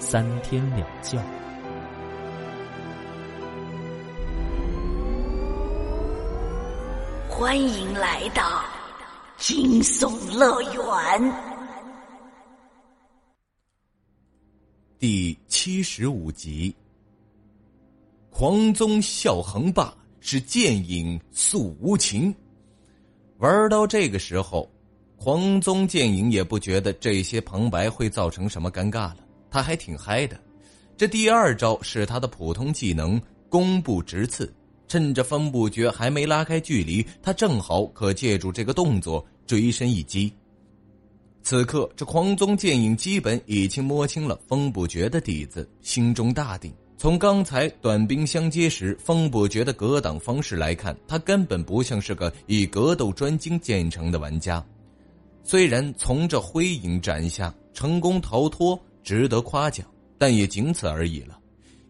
三天两觉。欢迎来到惊悚乐园第七十五集。狂宗笑横霸。是剑影诉无情。玩到这个时候，狂宗剑影也不觉得这些旁白会造成什么尴尬了，他还挺嗨的。这第二招是他的普通技能“弓步直刺”，趁着风不绝还没拉开距离，他正好可借助这个动作追身一击。此刻，这狂宗剑影基本已经摸清了风不绝的底子，心中大定。从刚才短兵相接时风不绝的格挡方式来看，他根本不像是个以格斗专精见成的玩家。虽然从这灰影斩下成功逃脱值得夸奖，但也仅此而已了。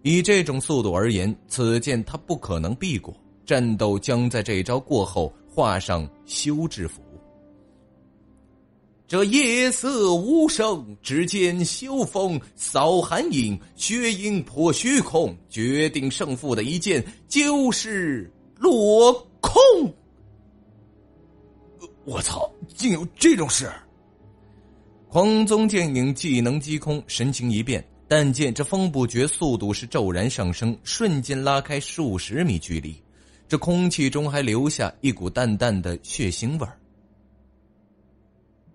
以这种速度而言，此剑他不可能避过。战斗将在这招过后画上休止符。这夜色无声，只见秋风扫寒影，血影破虚空。决定胜负的一剑就是落空。我操！竟有这种事！狂宗剑影技能击空，神情一变，但见这风不绝速度是骤然上升，瞬间拉开数十米距离，这空气中还留下一股淡淡的血腥味儿。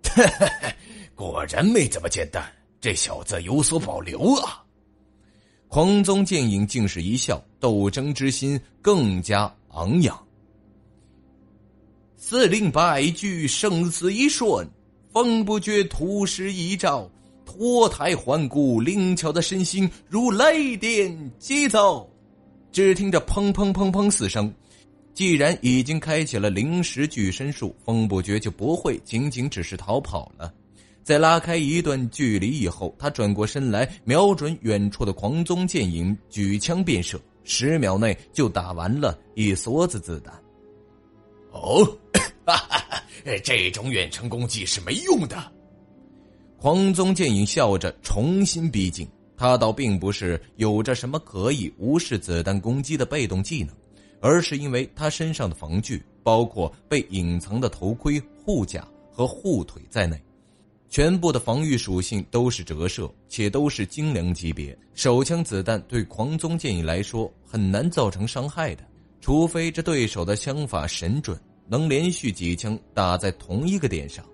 果然没这么简单，这小子有所保留啊！狂宗剑影竟是一笑，斗争之心更加昂扬。司令败局，生死一瞬，风不绝突施一招，脱胎换骨，灵巧的身形如雷电击走。只听着砰砰砰砰四声。既然已经开启了灵石巨身术，风不绝就不会仅仅只是逃跑了。在拉开一段距离以后，他转过身来，瞄准远处的狂宗剑影，举枪便射，十秒内就打完了一梭子子弹。哦，哈哈哈这种远程攻击是没用的。狂宗剑影笑着重新逼近，他倒并不是有着什么可以无视子弹攻击的被动技能。而是因为他身上的防具，包括被隐藏的头盔、护甲和护腿在内，全部的防御属性都是折射，且都是精良级别。手枪子弹对狂宗剑影来说很难造成伤害的，除非这对手的枪法神准，能连续几枪打在同一个点上，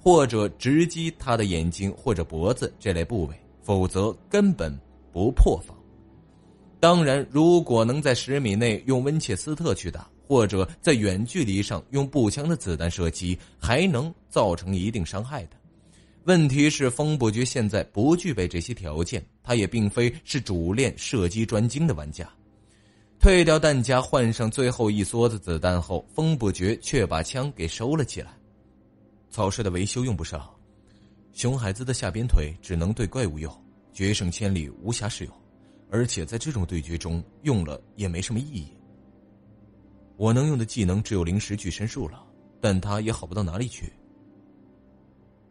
或者直击他的眼睛或者脖子这类部位，否则根本不破防。当然，如果能在十米内用温切斯特去打，或者在远距离上用步枪的子弹射击，还能造成一定伤害的。问题是，风不绝现在不具备这些条件，他也并非是主练射击专精的玩家。退掉弹夹，换上最后一梭子子弹后，风不绝却把枪给收了起来。草率的维修用不上，熊孩子的下边腿只能对怪物用，决胜千里无暇使用。而且在这种对决中用了也没什么意义。我能用的技能只有灵石巨身术了，但他也好不到哪里去。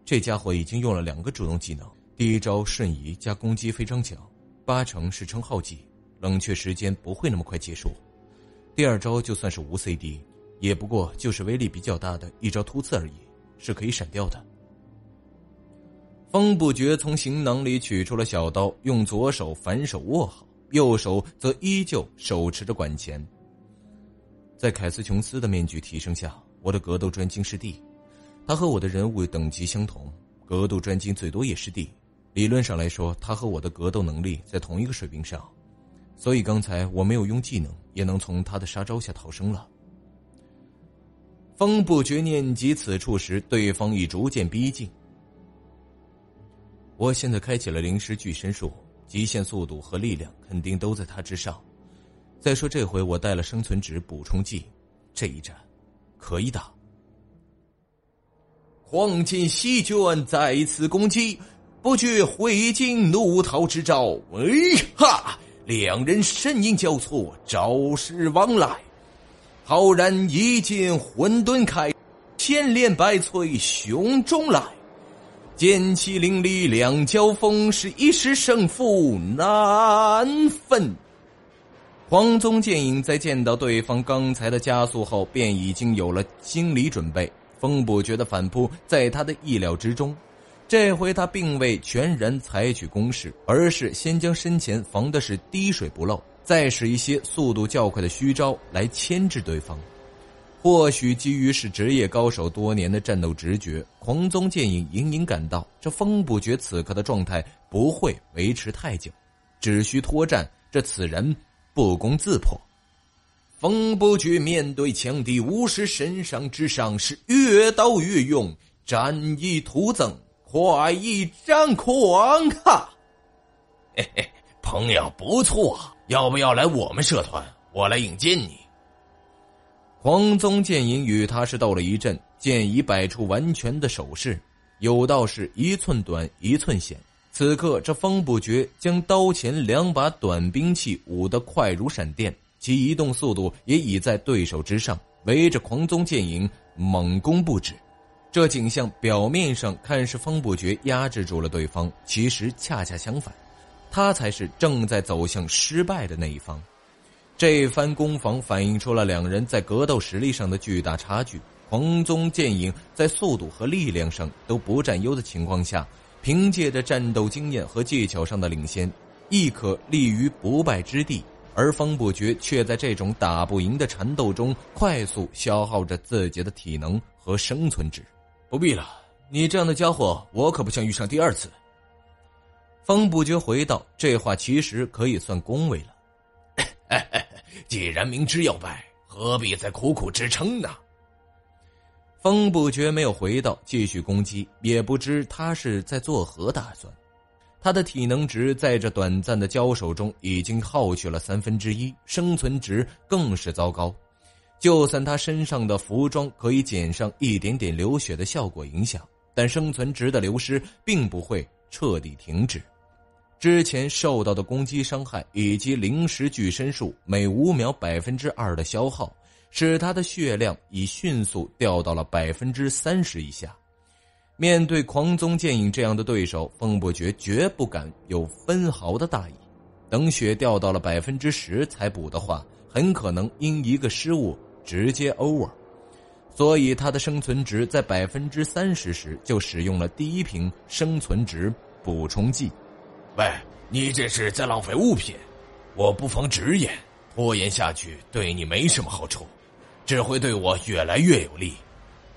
这家伙已经用了两个主动技能，第一招瞬移加攻击非常强，八成是称号技，冷却时间不会那么快结束。第二招就算是无 CD，也不过就是威力比较大的一招突刺而已，是可以闪掉的。风不觉从行囊里取出了小刀，用左手反手握好，右手则依旧手持着管钳。在凯斯琼斯的面具提升下，我的格斗专精是 D，他和我的人物等级相同，格斗专精最多也是 D。理论上来说，他和我的格斗能力在同一个水平上，所以刚才我没有用技能，也能从他的杀招下逃生了。风不觉念及此处时，对方已逐渐逼近。我现在开启了灵石巨身术，极限速度和力量肯定都在他之上。再说这回我带了生存值补充剂，这一战可以打。黄金席卷再次攻击，不觉挥尽怒涛之招。哎哈！两人身影交错，招式往来，浩然一剑混沌开，千炼百摧胸中来。剑气凌厉，两交锋是一时胜负难分。黄宗剑影在见到对方刚才的加速后，便已经有了心理准备。风不绝的反扑在他的意料之中，这回他并未全然采取攻势，而是先将身前防的是滴水不漏，再使一些速度较快的虚招来牵制对方。或许基于是职业高手多年的战斗直觉，狂宗剑影隐隐感到这风不觉此刻的状态不会维持太久，只需脱战，这此人不攻自破。风不绝面对强敌，武士身上之伤是越刀越勇，战意徒增，快意张狂哈！嘿嘿，朋友不错，要不要来我们社团？我来引荐你。黄宗剑影与他是斗了一阵，剑已摆出完全的手势，有道是一寸短一寸险。此刻这风不绝将刀前两把短兵器舞得快如闪电。其移动速度也已在对手之上，围着狂宗剑影猛攻不止。这景象表面上看是风不绝压制住了对方，其实恰恰相反，他才是正在走向失败的那一方。这番攻防反映出了两人在格斗实力上的巨大差距。狂宗剑影在速度和力量上都不占优的情况下，凭借着战斗经验和技巧上的领先，亦可立于不败之地。而风不绝却在这种打不赢的缠斗中快速消耗着自己的体能和生存值。不必了，你这样的家伙，我可不想遇上第二次。风不绝回道：“这话其实可以算恭维了。既然明知要败，何必再苦苦支撑呢？”风不绝没有回道，继续攻击，也不知他是在作何打算。他的体能值在这短暂的交手中已经耗去了三分之一，生存值更是糟糕。就算他身上的服装可以减上一点点流血的效果影响，但生存值的流失并不会彻底停止。之前受到的攻击伤害以及灵石具身术每五秒百分之二的消耗，使他的血量已迅速掉到了百分之三十以下。面对狂宗剑影这样的对手，风不绝绝不敢有分毫的大意。等血掉到了百分之十才补的话，很可能因一个失误直接 over。所以他的生存值在百分之三十时就使用了第一瓶生存值补充剂。喂，你这是在浪费物品！我不妨直言，拖延下去对你没什么好处，只会对我越来越有利。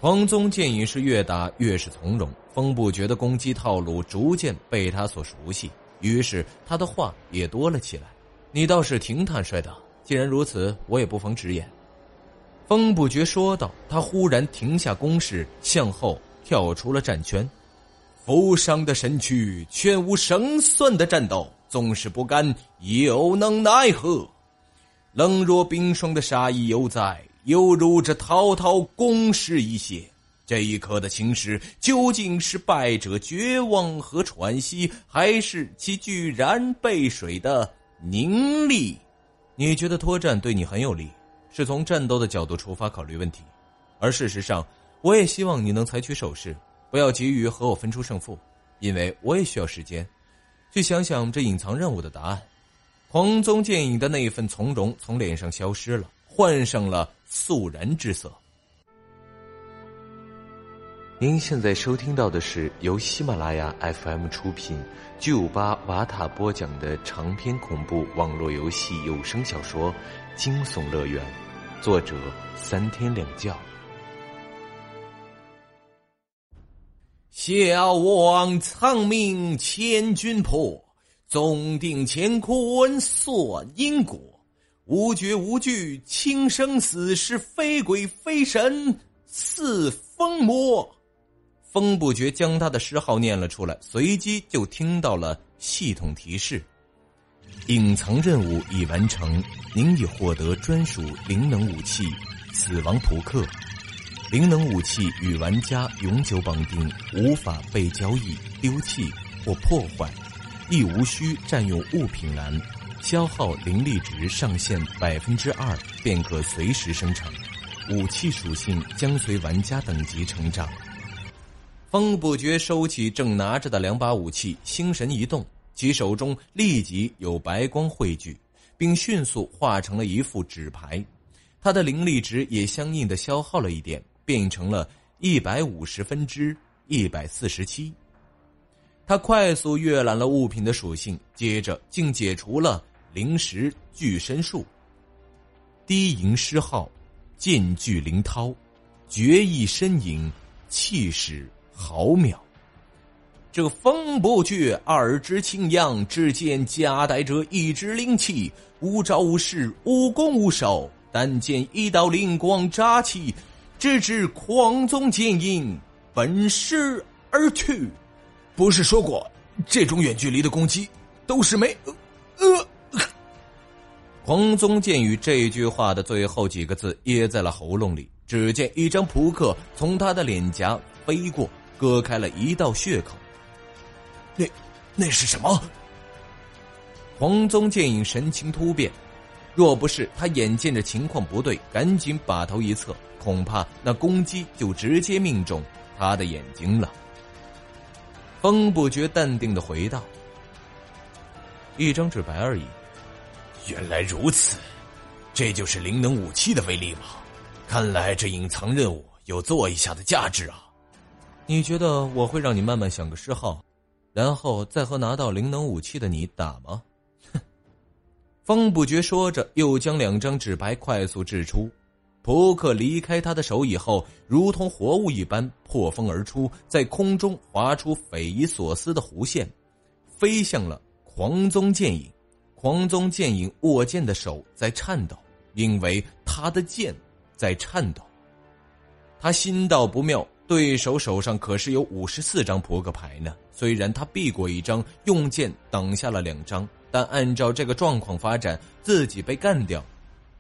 黄宗剑影是越打越是从容，风不绝的攻击套路逐渐被他所熟悉，于是他的话也多了起来。你倒是挺坦率的，既然如此，我也不妨直言。风不绝说道。他忽然停下攻势，向后跳出了战圈。负伤的身躯，全无胜算的战斗，纵是不甘，又能奈何？冷若冰霜的杀意犹在。犹如这滔滔攻势一泻，这一刻的情势究竟是败者绝望和喘息，还是其居然背水的凝厉？你觉得脱战对你很有利，是从战斗的角度出发考虑问题，而事实上，我也希望你能采取守势，不要急于和我分出胜负，因为我也需要时间，去想想这隐藏任务的答案。狂宗剑影的那一份从容从脸上消失了。换上了肃然之色。您现在收听到的是由喜马拉雅 FM 出品、九八瓦塔播讲的长篇恐怖网络游戏有声小说《惊悚乐园》，作者三天两觉。小王苍命千军破，总定乾坤算因果。无觉无惧，轻生死是非鬼非神似疯魔。风不觉将他的诗号念了出来，随即就听到了系统提示：隐藏任务已完成，您已获得专属灵能武器——死亡扑克。灵能武器与玩家永久绑定，无法被交易、丢弃或破坏，亦无需占用物品栏。消耗灵力值上限百分之二，便可随时生成。武器属性将随玩家等级成长。风不觉收起正拿着的两把武器，心神一动，其手中立即有白光汇聚，并迅速化成了一副纸牌。他的灵力值也相应的消耗了一点，变成了一百五十分之一百四十七。他快速阅览了物品的属性，接着竟解除了灵石巨身术。低吟诗号，剑聚灵涛，绝艺身影，气势。毫秒，这个风不绝二支青阳之间夹带着一支灵气，无招无式，无攻无守，但见一道灵光乍起，直至狂宗剑影奔驰而去。不是说过，这种远距离的攻击都是没……呃，狂宗剑雨这句话的最后几个字噎在了喉咙里。只见一张扑克从他的脸颊飞过。割开了一道血口。那，那是什么？黄宗剑影神情突变，若不是他眼见着情况不对，赶紧把头一侧，恐怕那攻击就直接命中他的眼睛了。风不觉淡定的回道：“一张纸牌而已。”原来如此，这就是灵能武器的威力吗？看来这隐藏任务有做一下的价值啊！你觉得我会让你慢慢想个嗜好，然后再和拿到灵能武器的你打吗？哼！风不觉说着，又将两张纸牌快速掷出。扑克离开他的手以后，如同活物一般破风而出，在空中划出匪夷所思的弧线，飞向了狂宗剑影。狂宗剑影握剑的手在颤抖，因为他的剑在颤抖。他心道不妙。对手手上可是有五十四张扑克牌呢。虽然他避过一张，用剑挡下了两张，但按照这个状况发展，自己被干掉，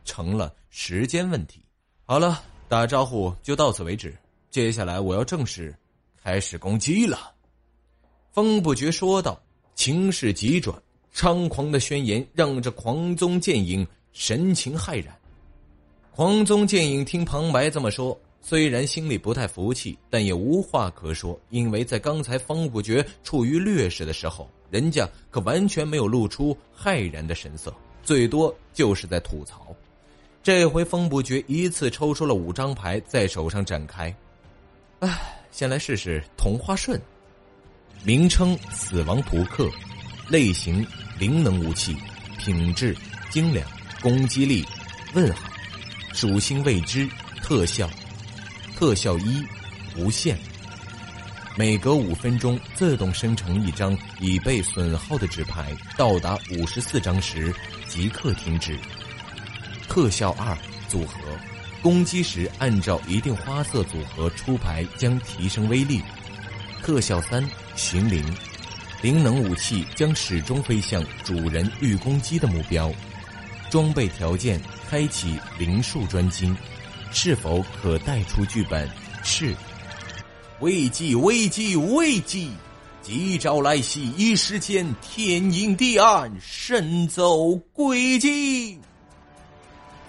成了时间问题。好了，打招呼就到此为止。接下来我要正式开始攻击了。风不觉说道。情势急转，猖狂的宣言让这狂宗剑影神情骇然。狂宗剑影听旁白这么说。虽然心里不太服气，但也无话可说，因为在刚才方不觉处于劣势的时候，人家可完全没有露出骇然的神色，最多就是在吐槽。这回风不觉一次抽出了五张牌在手上展开，唉，先来试试同花顺，名称死亡扑克，类型灵能武器，品质精良，攻击力问号，属性未知，特效。特效一，无限。每隔五分钟自动生成一张已被损耗的纸牌，到达五十四张时即刻停止。特效二，组合。攻击时按照一定花色组合出牌将提升威力。特效三，寻灵。灵能武器将始终飞向主人欲攻击的目标。装备条件：开启灵术专精。是否可带出剧本？是。危机！危机！危机！急招来袭！一时间天阴地暗，神走鬼迹。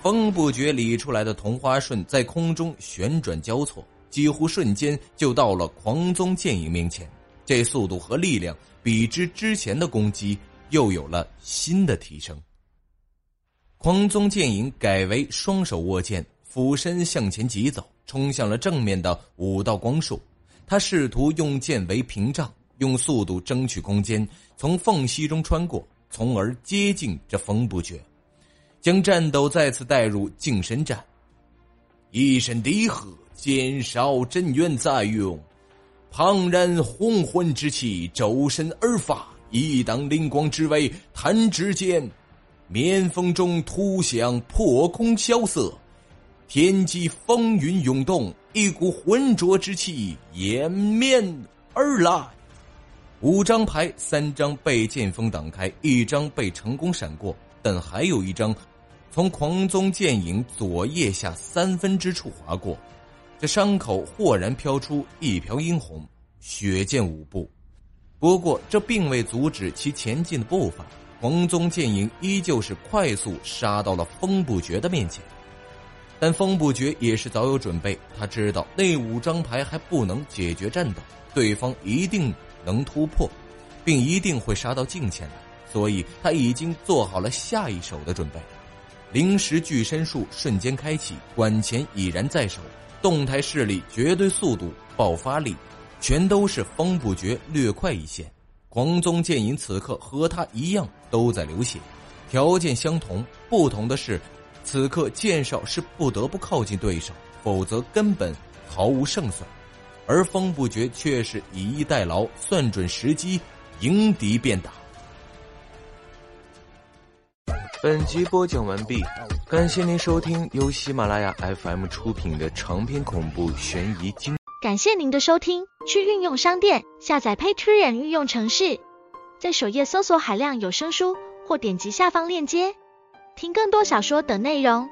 风不觉理出来的同花顺在空中旋转交错，几乎瞬间就到了狂宗剑影面前。这速度和力量比之之前的攻击又有了新的提升。狂宗剑影改为双手握剑。俯身向前疾走，冲向了正面的五道光束。他试图用剑为屏障，用速度争取空间，从缝隙中穿过，从而接近这风不绝，将战斗再次带入近身战。一身低喝，剑少真元在用，庞然红魂之气周身而发，一挡灵光之威弹指间，绵风中突响破空萧瑟。天际风云涌动，一股浑浊之气掩面而来。五张牌，三张被剑锋挡开，一张被成功闪过，但还有一张从狂宗剑影左腋下三分之处划过，这伤口豁然飘出一瓢殷红，血溅五步。不过这并未阻止其前进的步伐，狂宗剑影依旧是快速杀到了风不绝的面前。但风不绝也是早有准备，他知道那五张牌还不能解决战斗，对方一定。能突破，并一定会杀到近前来，所以他已经做好了下一手的准备。灵石巨身术瞬间开启，管钳已然在手，动态视力、绝对速度、爆发力，全都是风不绝略快一线。狂宗剑影此刻和他一样都在流血，条件相同，不同的是，此刻剑少是不得不靠近对手，否则根本毫无胜算。而风不绝却是以逸待劳，算准时机，迎敌便打。本集播讲完毕，感谢您收听由喜马拉雅 FM 出品的长篇恐怖悬疑惊。感谢您的收听，去运用商店下载 Patreon 运用城市，在首页搜索海量有声书，或点击下方链接听更多小说等内容。